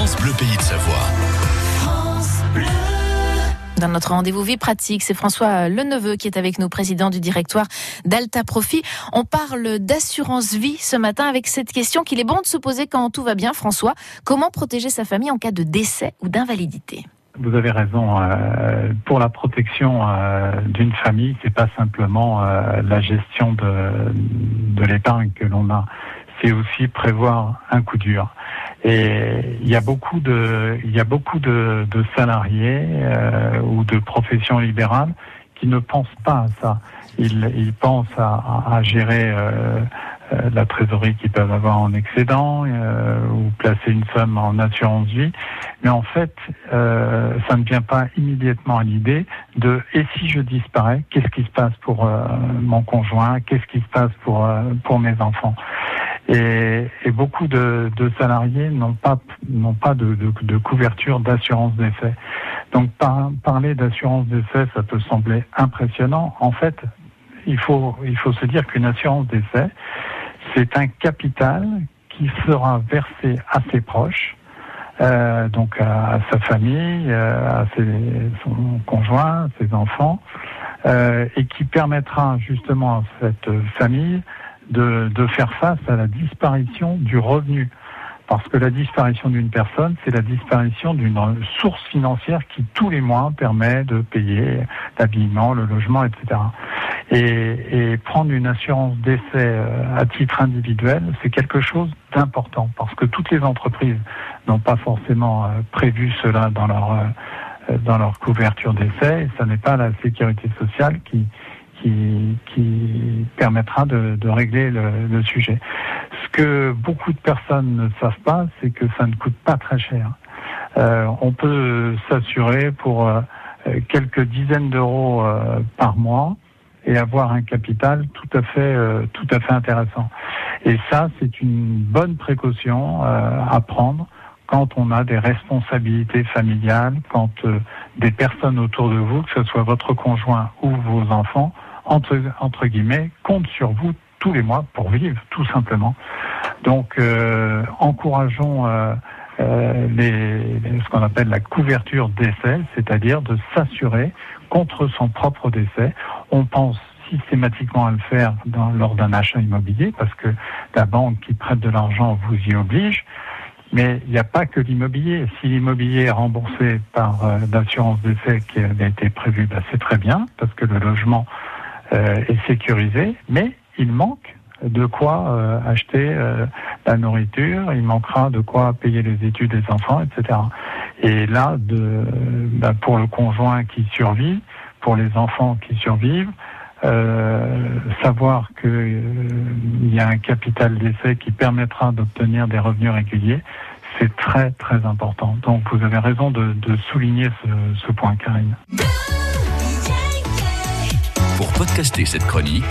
France Bleu Pays de Savoie. Dans notre rendez-vous vie pratique, c'est François Leneveu qui est avec nous, président du directoire d'Alta Profit. On parle d'assurance vie ce matin avec cette question qu'il est bon de se poser quand tout va bien, François. Comment protéger sa famille en cas de décès ou d'invalidité? Vous avez raison. Euh, pour la protection euh, d'une famille, c'est pas simplement euh, la gestion de, de l'épargne que l'on a, c'est aussi prévoir un coup dur. Et il y a beaucoup de, il y a beaucoup de, de salariés ou de professions libérales qui ne pensent pas à ça. Ils, ils pensent à, à gérer euh, la trésorerie qu'ils peuvent avoir en excédent euh, ou placer une somme en assurance vie. Mais en fait, euh, ça ne vient pas immédiatement à l'idée de et si je disparais, qu'est-ce qui se passe pour mon conjoint, qu'est-ce qui se passe pour pour mes enfants? Et, et beaucoup de, de salariés n'ont pas n'ont pas de, de, de couverture d'assurance d'effet. Donc par, parler d'assurance d'effet, ça peut sembler impressionnant. En fait, il faut il faut se dire qu'une assurance d'effet, c'est un capital qui sera versé à ses proches, euh, donc à, sa famille, euh, à ses, son conjoint, ses enfants, euh, et qui permettra justement à cette famille de, de faire face à la disparition du revenu. Parce que la disparition d'une personne, c'est la disparition d'une source financière qui tous les mois permet de payer l'habillement, le logement, etc. Et, et prendre une assurance d'essai euh, à titre individuel, c'est quelque chose d'important parce que toutes les entreprises n'ont pas forcément euh, prévu cela dans leur euh, dans leur couverture d'essai. Et ce n'est pas la sécurité sociale qui qui, permettra de, régler le, sujet. Ce que beaucoup de personnes ne savent pas, c'est que ça ne coûte pas très cher. Euh, on peut s'assurer pour quelques dizaines d'euros par mois et avoir un capital tout à fait, euh, tout à fait intéressant. Et ça, c'est une bonne précaution euh, à prendre quand on a des responsabilités familiales, quand euh, des personnes autour de vous, que ce soit votre conjoint ou vos enfants, entre, entre guillemets, comptent sur vous tous les mois pour vivre, tout simplement. Donc, euh, encourageons euh, les, ce qu'on appelle la couverture d'essai, c'est-à-dire de s'assurer contre son propre décès. On pense systématiquement à le faire lors d'un achat immobilier parce que la banque qui prête de l'argent vous y oblige. Mais il n'y a pas que l'immobilier. Si l'immobilier est remboursé par euh, l'assurance d'essai qui a été prévue, bah, c'est très bien parce que le logement euh, est sécurisé. Mais il manque de quoi euh, acheter euh, la nourriture, il manquera de quoi payer les études des enfants, etc. Et là, de, bah, pour le conjoint qui survit, pour les enfants qui survivent, euh, savoir qu'il euh, y a un capital d'essai qui permettra d'obtenir des revenus réguliers, c'est très très important. Donc vous avez raison de, de souligner ce, ce point, Karine. Podcaster cette chronique,